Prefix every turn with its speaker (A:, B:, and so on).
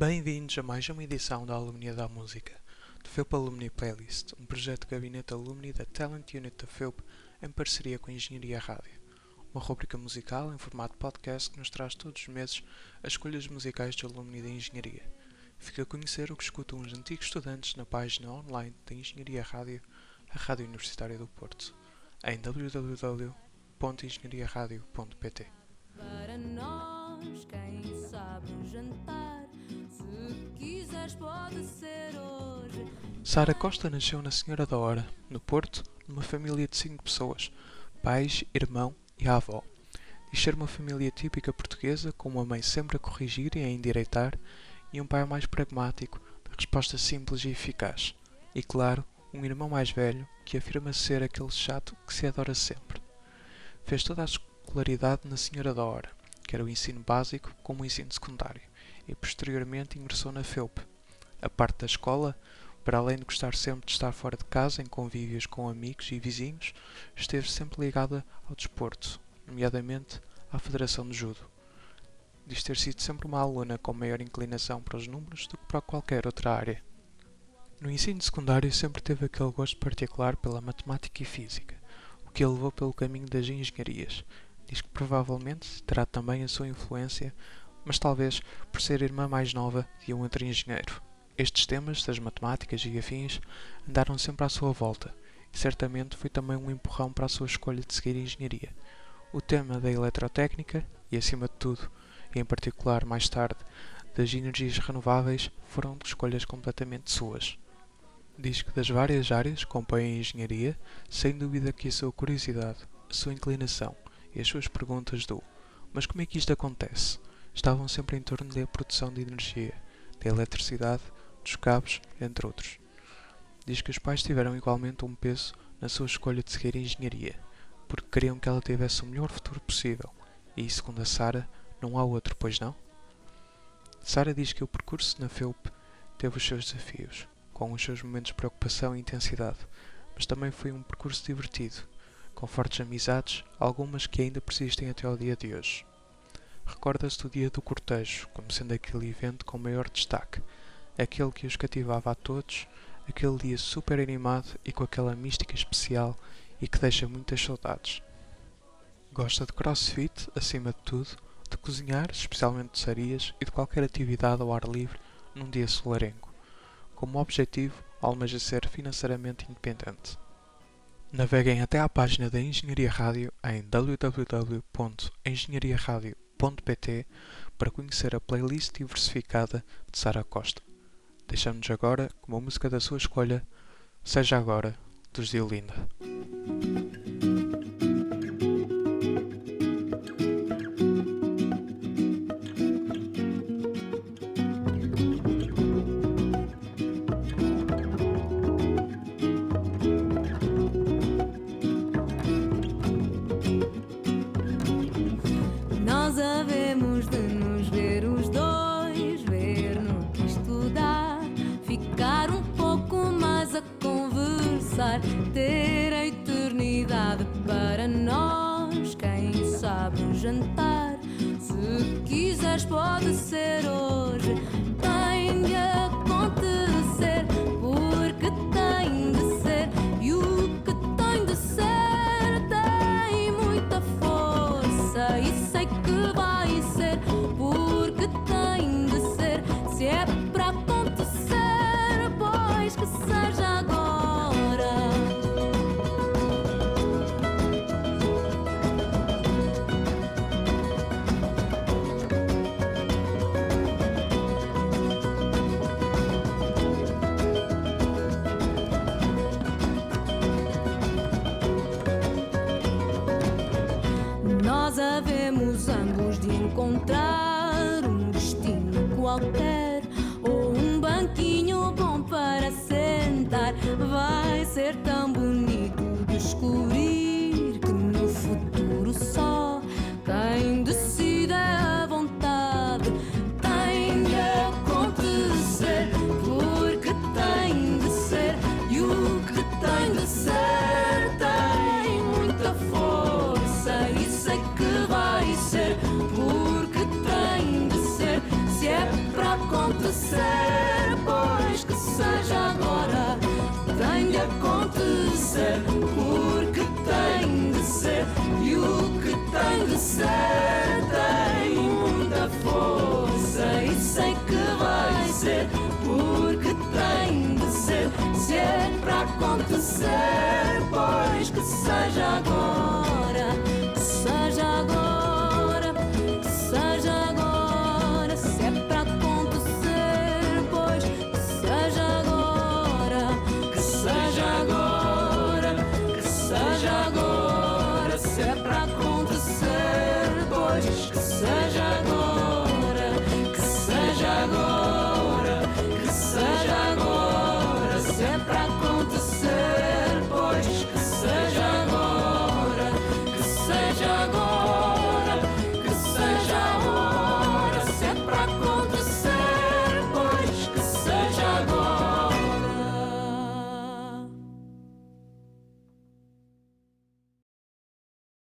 A: Bem-vindos a mais uma edição da Alumnia da Música, do FEUP Alumni Playlist, um projeto de gabinete alumni da Talent Unit da FEUP em parceria com a Engenharia Rádio. Uma rubrica musical em formato podcast que nos traz todos os meses as escolhas musicais de alumni da Engenharia. Fica a conhecer o que escutam os antigos estudantes na página online da Engenharia Rádio, a Rádio Universitária do Porto, em www.engenhariaradio.pt. Sara Costa nasceu na Senhora da Hora, no Porto, numa família de cinco pessoas, pais, irmão e avó. Diz ser uma família típica portuguesa, com uma mãe sempre a corrigir e a endireitar, e um pai mais pragmático, de resposta simples e eficaz. E claro, um irmão mais velho, que afirma ser aquele chato que se adora sempre. Fez toda a escolaridade na Senhora da Hora, que era o ensino básico como o ensino secundário, e posteriormente ingressou na FEUP. A parte da escola, para além de gostar sempre de estar fora de casa, em convívios com amigos e vizinhos, esteve sempre ligada ao desporto, nomeadamente à Federação de Judo. Diz ter sido sempre uma aluna com maior inclinação para os números do que para qualquer outra área. No ensino secundário sempre teve aquele gosto particular pela matemática e física, o que a levou pelo caminho das engenharias. Diz que provavelmente terá também a sua influência, mas talvez por ser irmã mais nova de um outro engenheiro. Estes temas, das matemáticas e afins, andaram sempre à sua volta, e certamente foi também um empurrão para a sua escolha de seguir engenharia. O tema da eletrotécnica, e acima de tudo, e em particular mais tarde, das energias renováveis, foram escolhas completamente suas. Diz que das várias áreas que compõem a engenharia, sem dúvida que a sua curiosidade, a sua inclinação e as suas perguntas do mas como é que isto acontece? estavam sempre em torno da produção de energia, da eletricidade, dos cabos, entre outros. Diz que os pais tiveram igualmente um peso na sua escolha de seguir engenharia, porque queriam que ela tivesse o melhor futuro possível, e, segundo a Sara, não há outro, pois não? Sara diz que o percurso na FEUP teve os seus desafios, com os seus momentos de preocupação e intensidade, mas também foi um percurso divertido, com fortes amizades, algumas que ainda persistem até ao dia de hoje. Recorda-se do dia do cortejo como sendo aquele evento com maior destaque, aquele que os cativava a todos, aquele dia super animado e com aquela mística especial e que deixa muitas saudades. Gosta de crossfit, acima de tudo, de cozinhar, especialmente de sarias e de qualquer atividade ao ar livre num dia solarengo. Como objetivo, almeja ser financeiramente independente. Naveguem até à página da Engenharia Rádio em www.engenhariaradio.pt para conhecer a playlist diversificada de Sara Costa. Deixamos agora com uma música da sua escolha, Seja Agora, dos Diolinda.
B: Nós havemos de ter a eternidade para nós. Quem sabe um jantar, se quiseres, pode ser hoje. Tem de acontecer, porque tem de ser, e o que tem de ser tem muita força e sei que vai ser porque tem de ser se é para acontecer pois que seja agora havemos ambos de encontrar um destino qualquer ou um banquinho bom para sentar. Vai ser tão bonito descobrir que no futuro só acontecer, pois que seja agora, tem de acontecer, porque tem de ser, e o que tem de ser tem muita força, e sei que vai ser, porque tem de ser, se é para acontecer,
C: pois que seja agora.